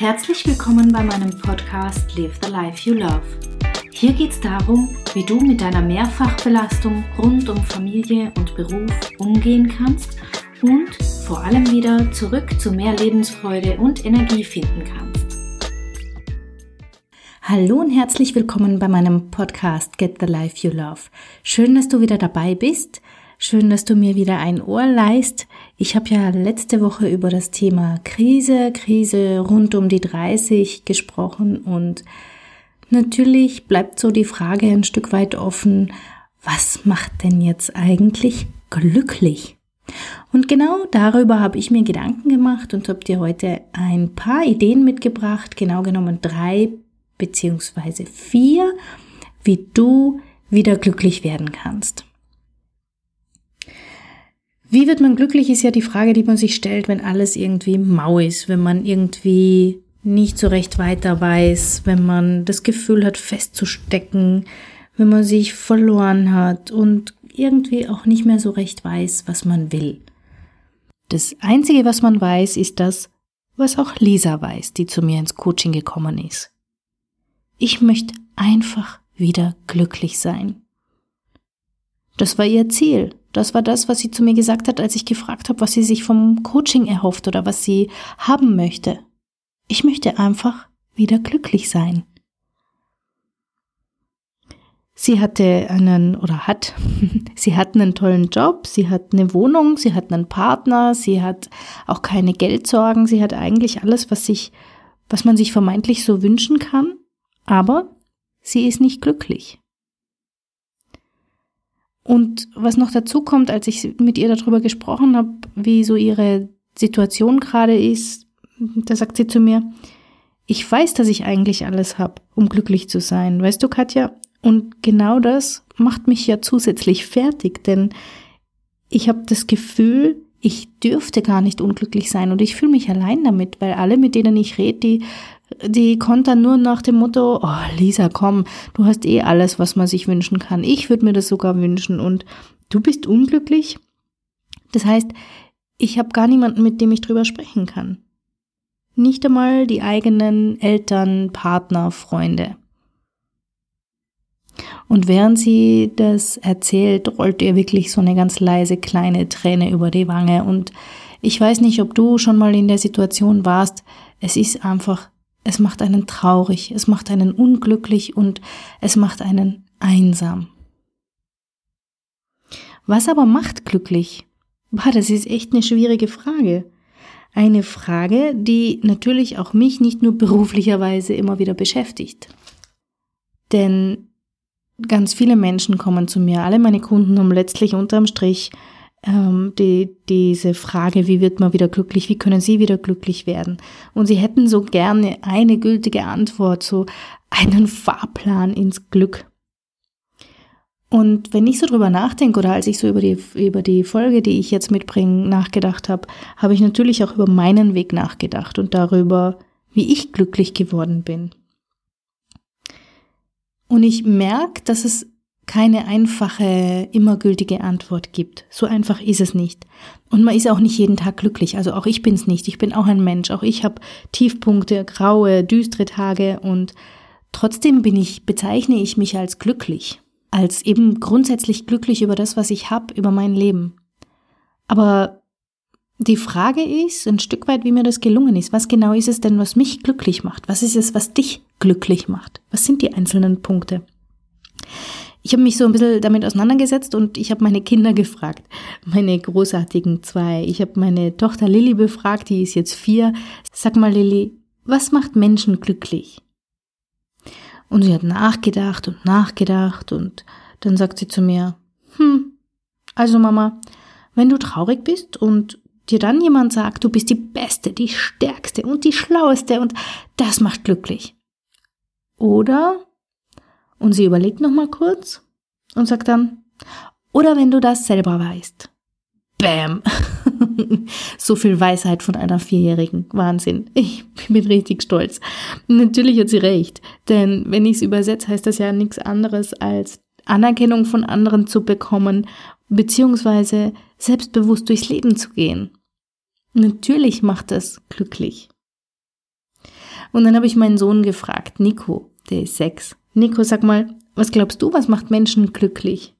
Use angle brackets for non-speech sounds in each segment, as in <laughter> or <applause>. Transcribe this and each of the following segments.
Herzlich willkommen bei meinem Podcast Live the Life You Love. Hier geht es darum, wie du mit deiner Mehrfachbelastung rund um Familie und Beruf umgehen kannst und vor allem wieder zurück zu mehr Lebensfreude und Energie finden kannst. Hallo und herzlich willkommen bei meinem Podcast Get the Life You Love. Schön, dass du wieder dabei bist. Schön, dass du mir wieder ein Ohr leist. Ich habe ja letzte Woche über das Thema Krise, Krise rund um die 30 gesprochen und natürlich bleibt so die Frage ein Stück weit offen, was macht denn jetzt eigentlich glücklich? Und genau darüber habe ich mir Gedanken gemacht und habe dir heute ein paar Ideen mitgebracht, genau genommen drei beziehungsweise vier, wie du wieder glücklich werden kannst. Wie wird man glücklich, ist ja die Frage, die man sich stellt, wenn alles irgendwie mau ist, wenn man irgendwie nicht so recht weiter weiß, wenn man das Gefühl hat, festzustecken, wenn man sich verloren hat und irgendwie auch nicht mehr so recht weiß, was man will. Das Einzige, was man weiß, ist das, was auch Lisa weiß, die zu mir ins Coaching gekommen ist. Ich möchte einfach wieder glücklich sein. Das war ihr Ziel. Das war das, was sie zu mir gesagt hat, als ich gefragt habe, was sie sich vom Coaching erhofft oder was sie haben möchte. Ich möchte einfach wieder glücklich sein. Sie hatte einen oder hat, <laughs> sie hat einen tollen Job, sie hat eine Wohnung, sie hat einen Partner, sie hat auch keine Geldsorgen, sie hat eigentlich alles, was sich, was man sich vermeintlich so wünschen kann, aber sie ist nicht glücklich. Und was noch dazu kommt, als ich mit ihr darüber gesprochen habe, wie so ihre Situation gerade ist, da sagt sie zu mir, ich weiß, dass ich eigentlich alles habe, um glücklich zu sein. Weißt du, Katja? Und genau das macht mich ja zusätzlich fertig, denn ich habe das Gefühl, ich dürfte gar nicht unglücklich sein und ich fühle mich allein damit, weil alle, mit denen ich rede, die die kontern nur nach dem Motto, oh Lisa, komm, du hast eh alles, was man sich wünschen kann. Ich würde mir das sogar wünschen und du bist unglücklich. Das heißt, ich habe gar niemanden, mit dem ich drüber sprechen kann. Nicht einmal die eigenen Eltern, Partner, Freunde. Und während sie das erzählt, rollt ihr wirklich so eine ganz leise kleine Träne über die Wange. Und ich weiß nicht, ob du schon mal in der Situation warst. Es ist einfach es macht einen traurig, es macht einen unglücklich und es macht einen einsam. Was aber macht glücklich? Boah, das ist echt eine schwierige Frage. Eine Frage, die natürlich auch mich nicht nur beruflicherweise immer wieder beschäftigt. Denn ganz viele Menschen kommen zu mir, alle meine Kunden haben letztlich unterm Strich ähm, die, diese Frage, wie wird man wieder glücklich, wie können sie wieder glücklich werden. Und sie hätten so gerne eine gültige Antwort, so einen Fahrplan ins Glück. Und wenn ich so drüber nachdenke oder als ich so über die, über die Folge, die ich jetzt mitbringe, nachgedacht habe, habe ich natürlich auch über meinen Weg nachgedacht und darüber, wie ich glücklich geworden bin. Und ich merke, dass es keine einfache, immer gültige Antwort gibt. So einfach ist es nicht. Und man ist auch nicht jeden Tag glücklich. Also auch ich bin's nicht. Ich bin auch ein Mensch. Auch ich habe Tiefpunkte, graue, düstere Tage und trotzdem bin ich, bezeichne ich mich als glücklich. Als eben grundsätzlich glücklich über das, was ich habe, über mein Leben. Aber die Frage ist ein Stück weit, wie mir das gelungen ist. Was genau ist es denn, was mich glücklich macht? Was ist es, was dich glücklich macht? Was sind die einzelnen Punkte? Ich habe mich so ein bisschen damit auseinandergesetzt und ich habe meine Kinder gefragt, meine großartigen zwei. Ich habe meine Tochter Lilly befragt, die ist jetzt vier. Sag mal, Lilly, was macht Menschen glücklich? Und sie hat nachgedacht und nachgedacht und dann sagt sie zu mir, hm, also Mama, wenn du traurig bist und dir dann jemand sagt, du bist die Beste, die Stärkste und die Schlaueste und das macht glücklich. Oder und sie überlegt nochmal kurz und sagt dann, oder wenn du das selber weißt. Bam! <laughs> so viel Weisheit von einer Vierjährigen. Wahnsinn. Ich bin richtig stolz. Natürlich hat sie recht. Denn wenn ich es übersetze, heißt das ja nichts anderes als Anerkennung von anderen zu bekommen, beziehungsweise selbstbewusst durchs Leben zu gehen. Natürlich macht das glücklich. Und dann habe ich meinen Sohn gefragt, Nico, der ist sechs. Nico, sag mal, was glaubst du, was macht Menschen glücklich?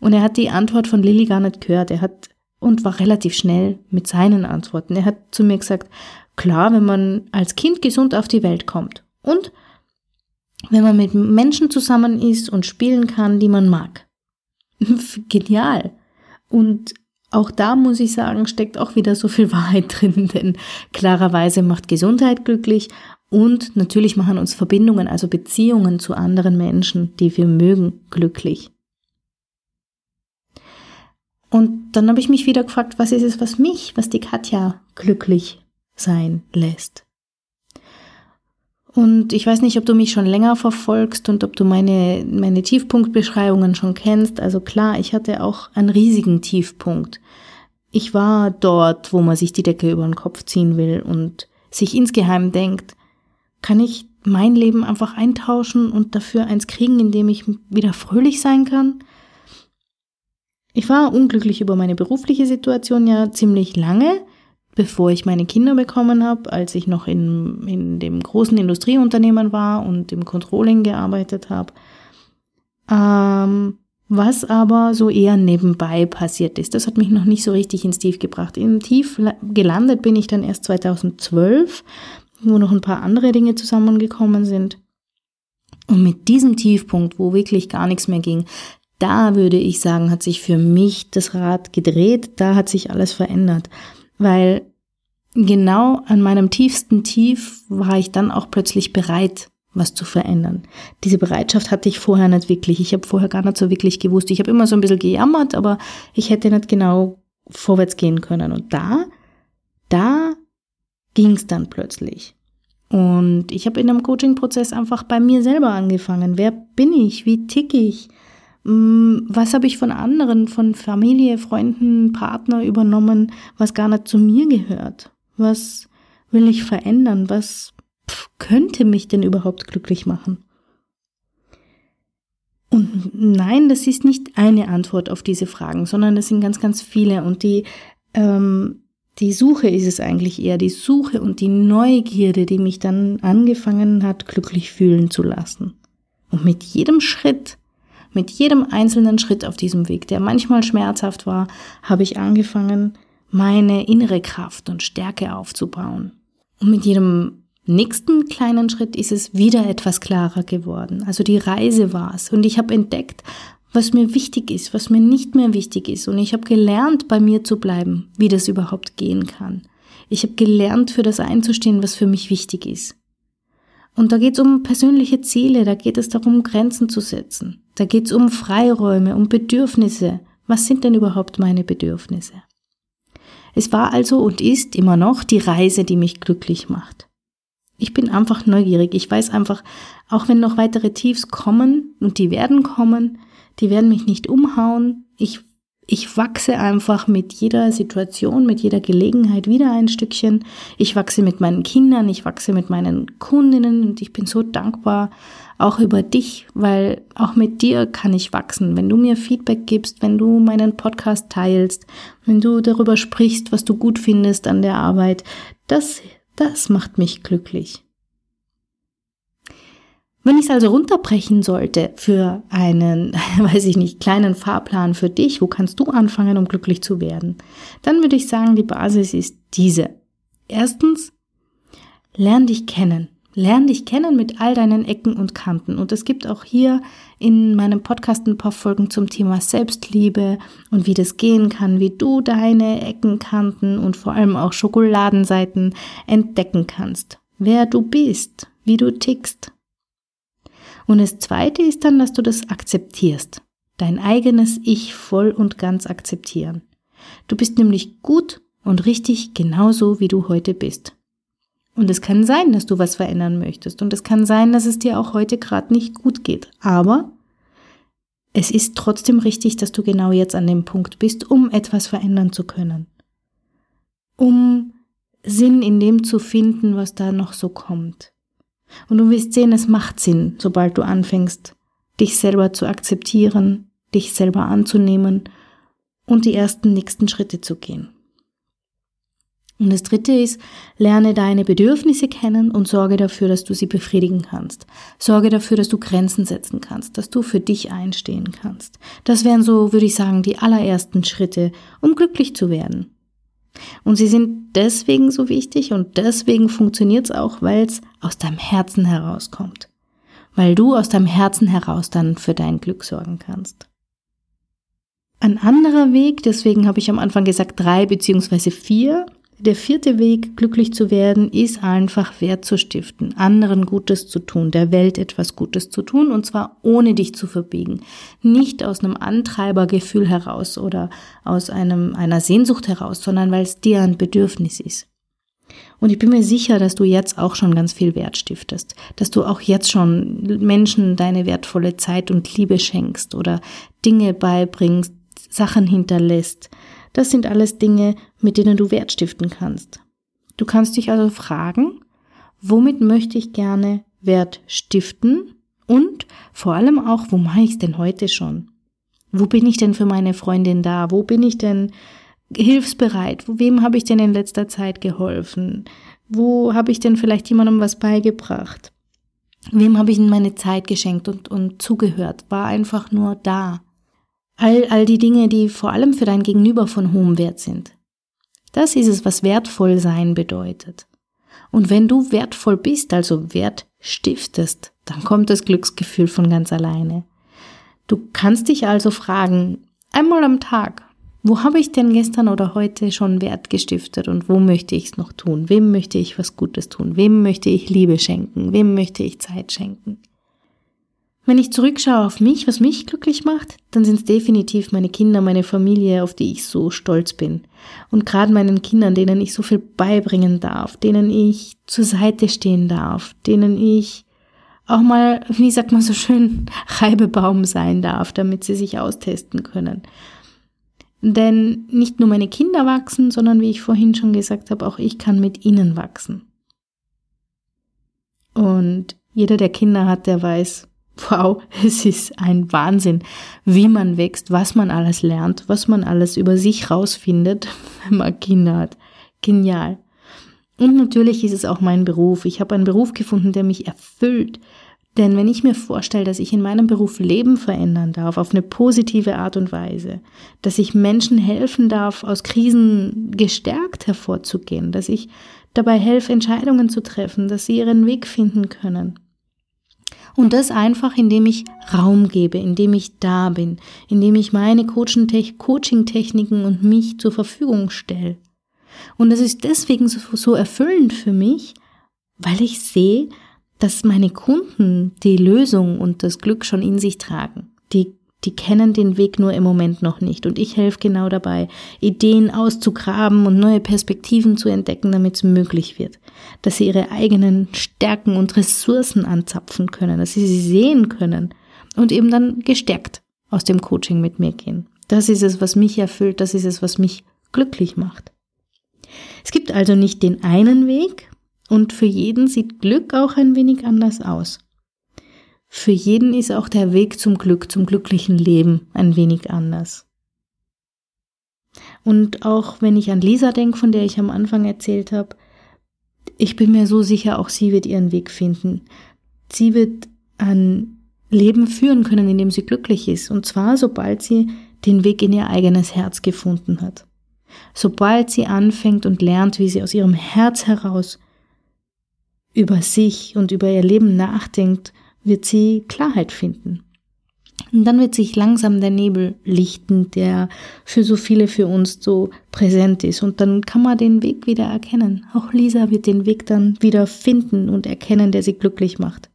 Und er hat die Antwort von Lilly gar nicht gehört. Er hat und war relativ schnell mit seinen Antworten. Er hat zu mir gesagt, klar, wenn man als Kind gesund auf die Welt kommt und wenn man mit Menschen zusammen ist und spielen kann, die man mag. <laughs> Genial. Und auch da muss ich sagen, steckt auch wieder so viel <laughs> Wahrheit drin, denn klarerweise macht Gesundheit glücklich und natürlich machen uns Verbindungen, also Beziehungen zu anderen Menschen, die wir mögen, glücklich. Und dann habe ich mich wieder gefragt, was ist es, was mich, was die Katja glücklich sein lässt. Und ich weiß nicht, ob du mich schon länger verfolgst und ob du meine, meine Tiefpunktbeschreibungen schon kennst. Also klar, ich hatte auch einen riesigen Tiefpunkt. Ich war dort, wo man sich die Decke über den Kopf ziehen will und sich insgeheim denkt, kann ich mein Leben einfach eintauschen und dafür eins kriegen, in dem ich wieder fröhlich sein kann? Ich war unglücklich über meine berufliche Situation ja ziemlich lange, bevor ich meine Kinder bekommen habe, als ich noch in, in dem großen Industrieunternehmen war und im Controlling gearbeitet habe. Ähm, was aber so eher nebenbei passiert ist. Das hat mich noch nicht so richtig ins Tief gebracht. Im Tief gelandet bin ich dann erst 2012, wo noch ein paar andere Dinge zusammengekommen sind. Und mit diesem Tiefpunkt, wo wirklich gar nichts mehr ging, da würde ich sagen, hat sich für mich das Rad gedreht, da hat sich alles verändert, weil genau an meinem tiefsten Tief war ich dann auch plötzlich bereit, was zu verändern. Diese Bereitschaft hatte ich vorher nicht wirklich. Ich habe vorher gar nicht so wirklich gewusst. Ich habe immer so ein bisschen gejammert, aber ich hätte nicht genau vorwärts gehen können. Und da, da ging es dann plötzlich. Und ich habe in einem Coaching-Prozess einfach bei mir selber angefangen. Wer bin ich? Wie tick ich? Mm, was habe ich von anderen, von Familie, Freunden, Partner übernommen, was gar nicht zu mir gehört? Was will ich verändern? Was könnte mich denn überhaupt glücklich machen? Und nein, das ist nicht eine Antwort auf diese Fragen, sondern es sind ganz, ganz viele. Und die, ähm, die Suche ist es eigentlich eher, die Suche und die Neugierde, die mich dann angefangen hat, glücklich fühlen zu lassen. Und mit jedem Schritt, mit jedem einzelnen Schritt auf diesem Weg, der manchmal schmerzhaft war, habe ich angefangen, meine innere Kraft und Stärke aufzubauen. Und mit jedem nächsten kleinen Schritt ist es wieder etwas klarer geworden. Also die Reise war es. Und ich habe entdeckt, was mir wichtig ist, was mir nicht mehr wichtig ist. Und ich habe gelernt, bei mir zu bleiben, wie das überhaupt gehen kann. Ich habe gelernt, für das einzustehen, was für mich wichtig ist. Und da geht es um persönliche Ziele, da geht es darum, Grenzen zu setzen. Da geht es um Freiräume, um Bedürfnisse. Was sind denn überhaupt meine Bedürfnisse? Es war also und ist immer noch die Reise, die mich glücklich macht. Ich bin einfach neugierig. Ich weiß einfach, auch wenn noch weitere Tiefs kommen, und die werden kommen, die werden mich nicht umhauen. Ich ich wachse einfach mit jeder Situation, mit jeder Gelegenheit wieder ein Stückchen. Ich wachse mit meinen Kindern, ich wachse mit meinen Kundinnen und ich bin so dankbar auch über dich, weil auch mit dir kann ich wachsen. Wenn du mir Feedback gibst, wenn du meinen Podcast teilst, wenn du darüber sprichst, was du gut findest an der Arbeit, das, das macht mich glücklich. Wenn ich es also runterbrechen sollte für einen, <laughs> weiß ich nicht, kleinen Fahrplan für dich, wo kannst du anfangen, um glücklich zu werden? Dann würde ich sagen, die Basis ist diese. Erstens, lern dich kennen. Lern dich kennen mit all deinen Ecken und Kanten. Und es gibt auch hier in meinem Podcast ein paar Folgen zum Thema Selbstliebe und wie das gehen kann, wie du deine Ecken, Kanten und vor allem auch Schokoladenseiten entdecken kannst. Wer du bist, wie du tickst, und das Zweite ist dann, dass du das akzeptierst. Dein eigenes Ich voll und ganz akzeptieren. Du bist nämlich gut und richtig genauso, wie du heute bist. Und es kann sein, dass du was verändern möchtest. Und es kann sein, dass es dir auch heute gerade nicht gut geht. Aber es ist trotzdem richtig, dass du genau jetzt an dem Punkt bist, um etwas verändern zu können. Um Sinn in dem zu finden, was da noch so kommt. Und du wirst sehen, es macht Sinn, sobald du anfängst, dich selber zu akzeptieren, dich selber anzunehmen und die ersten nächsten Schritte zu gehen. Und das dritte ist, lerne deine Bedürfnisse kennen und sorge dafür, dass du sie befriedigen kannst. Sorge dafür, dass du Grenzen setzen kannst, dass du für dich einstehen kannst. Das wären so, würde ich sagen, die allerersten Schritte, um glücklich zu werden. Und sie sind deswegen so wichtig und deswegen funktioniert es auch, weil es aus deinem Herzen herauskommt. Weil du aus deinem Herzen heraus dann für dein Glück sorgen kannst. Ein anderer Weg, deswegen habe ich am Anfang gesagt drei beziehungsweise vier, der vierte Weg, glücklich zu werden, ist einfach Wert zu stiften, anderen Gutes zu tun, der Welt etwas Gutes zu tun, und zwar ohne dich zu verbiegen. Nicht aus einem Antreibergefühl heraus oder aus einem, einer Sehnsucht heraus, sondern weil es dir ein Bedürfnis ist. Und ich bin mir sicher, dass du jetzt auch schon ganz viel Wert stiftest, dass du auch jetzt schon Menschen deine wertvolle Zeit und Liebe schenkst oder Dinge beibringst, Sachen hinterlässt, das sind alles Dinge, mit denen du Wert stiften kannst. Du kannst dich also fragen, womit möchte ich gerne Wert stiften und vor allem auch, wo mache ich es denn heute schon? Wo bin ich denn für meine Freundin da? Wo bin ich denn hilfsbereit? Wem habe ich denn in letzter Zeit geholfen? Wo habe ich denn vielleicht jemandem was beigebracht? Wem habe ich in meine Zeit geschenkt und, und zugehört? War einfach nur da. All, all die Dinge, die vor allem für dein Gegenüber von hohem Wert sind. Das ist es, was wertvoll sein bedeutet. Und wenn du wertvoll bist, also Wert stiftest, dann kommt das Glücksgefühl von ganz alleine. Du kannst dich also fragen, einmal am Tag, wo habe ich denn gestern oder heute schon Wert gestiftet und wo möchte ich es noch tun? Wem möchte ich was Gutes tun? Wem möchte ich Liebe schenken? Wem möchte ich Zeit schenken? Wenn ich zurückschaue auf mich, was mich glücklich macht, dann sind es definitiv meine Kinder, meine Familie, auf die ich so stolz bin. Und gerade meinen Kindern, denen ich so viel beibringen darf, denen ich zur Seite stehen darf, denen ich auch mal, wie sagt man so schön, <laughs> Reibebaum sein darf, damit sie sich austesten können. Denn nicht nur meine Kinder wachsen, sondern wie ich vorhin schon gesagt habe, auch ich kann mit ihnen wachsen. Und jeder, der Kinder hat, der weiß, wow, <laughs> es ist ein Wahnsinn, wie man wächst, was man alles lernt, was man alles über sich rausfindet, <laughs> wenn man Kinder hat. Genial. Und natürlich ist es auch mein Beruf. Ich habe einen Beruf gefunden, der mich erfüllt. Denn wenn ich mir vorstelle, dass ich in meinem Beruf Leben verändern darf, auf eine positive Art und Weise, dass ich Menschen helfen darf, aus Krisen gestärkt hervorzugehen, dass ich dabei helfe, Entscheidungen zu treffen, dass sie ihren Weg finden können, und das einfach, indem ich Raum gebe, indem ich da bin, indem ich meine Coaching-Techniken und mich zur Verfügung stelle. Und das ist deswegen so erfüllend für mich, weil ich sehe, dass meine Kunden die Lösung und das Glück schon in sich tragen. Die die kennen den Weg nur im Moment noch nicht. Und ich helfe genau dabei, Ideen auszugraben und neue Perspektiven zu entdecken, damit es möglich wird. Dass sie ihre eigenen Stärken und Ressourcen anzapfen können, dass sie sie sehen können und eben dann gestärkt aus dem Coaching mit mir gehen. Das ist es, was mich erfüllt, das ist es, was mich glücklich macht. Es gibt also nicht den einen Weg und für jeden sieht Glück auch ein wenig anders aus. Für jeden ist auch der Weg zum Glück, zum glücklichen Leben ein wenig anders. Und auch wenn ich an Lisa denke, von der ich am Anfang erzählt habe, ich bin mir so sicher, auch sie wird ihren Weg finden. Sie wird ein Leben führen können, in dem sie glücklich ist. Und zwar, sobald sie den Weg in ihr eigenes Herz gefunden hat. Sobald sie anfängt und lernt, wie sie aus ihrem Herz heraus über sich und über ihr Leben nachdenkt wird sie Klarheit finden. Und dann wird sich langsam der Nebel lichten, der für so viele für uns so präsent ist. Und dann kann man den Weg wieder erkennen. Auch Lisa wird den Weg dann wieder finden und erkennen, der sie glücklich macht.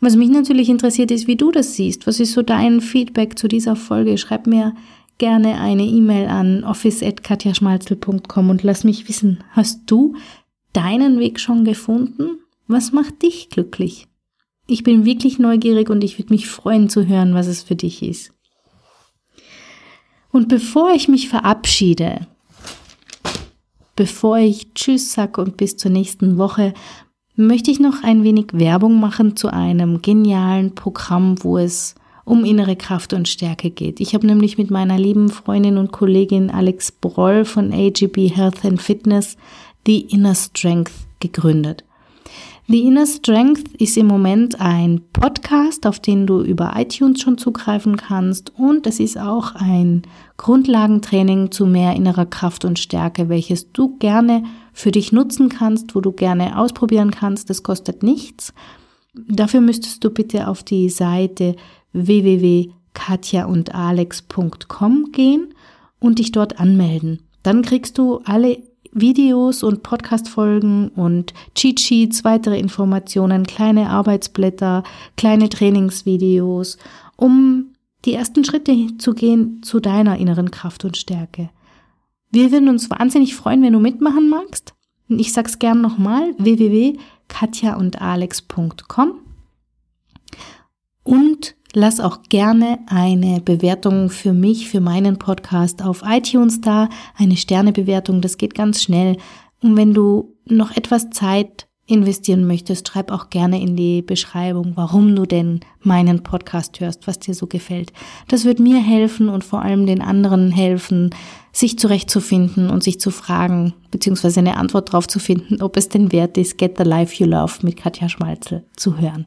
Was mich natürlich interessiert ist, wie du das siehst. Was ist so dein Feedback zu dieser Folge? Schreib mir gerne eine E-Mail an office.katjaschmalzel.com und lass mich wissen, hast du deinen Weg schon gefunden? Was macht dich glücklich? Ich bin wirklich neugierig und ich würde mich freuen zu hören, was es für dich ist. Und bevor ich mich verabschiede, bevor ich Tschüss sage und bis zur nächsten Woche, möchte ich noch ein wenig Werbung machen zu einem genialen Programm, wo es um innere Kraft und Stärke geht. Ich habe nämlich mit meiner lieben Freundin und Kollegin Alex Broll von AGB Health and Fitness The Inner Strength gegründet. The Inner Strength ist im Moment ein Podcast, auf den du über iTunes schon zugreifen kannst und es ist auch ein Grundlagentraining zu mehr innerer Kraft und Stärke, welches du gerne für dich nutzen kannst, wo du gerne ausprobieren kannst. Das kostet nichts. Dafür müsstest du bitte auf die Seite www.katjaundalex.com gehen und dich dort anmelden. Dann kriegst du alle Videos und Podcast-Folgen und Cheat Sheets, weitere Informationen, kleine Arbeitsblätter, kleine Trainingsvideos, um die ersten Schritte zu gehen zu deiner inneren Kraft und Stärke. Wir würden uns wahnsinnig freuen, wenn du mitmachen magst. Ich sag's gern nochmal, www.katjaundalex.com und Lass auch gerne eine Bewertung für mich, für meinen Podcast auf iTunes da, eine Sternebewertung, das geht ganz schnell. Und wenn du noch etwas Zeit investieren möchtest, schreib auch gerne in die Beschreibung, warum du denn meinen Podcast hörst, was dir so gefällt. Das wird mir helfen und vor allem den anderen helfen, sich zurechtzufinden und sich zu fragen, beziehungsweise eine Antwort darauf zu finden, ob es denn wert ist, Get the Life You Love mit Katja Schmalzel zu hören.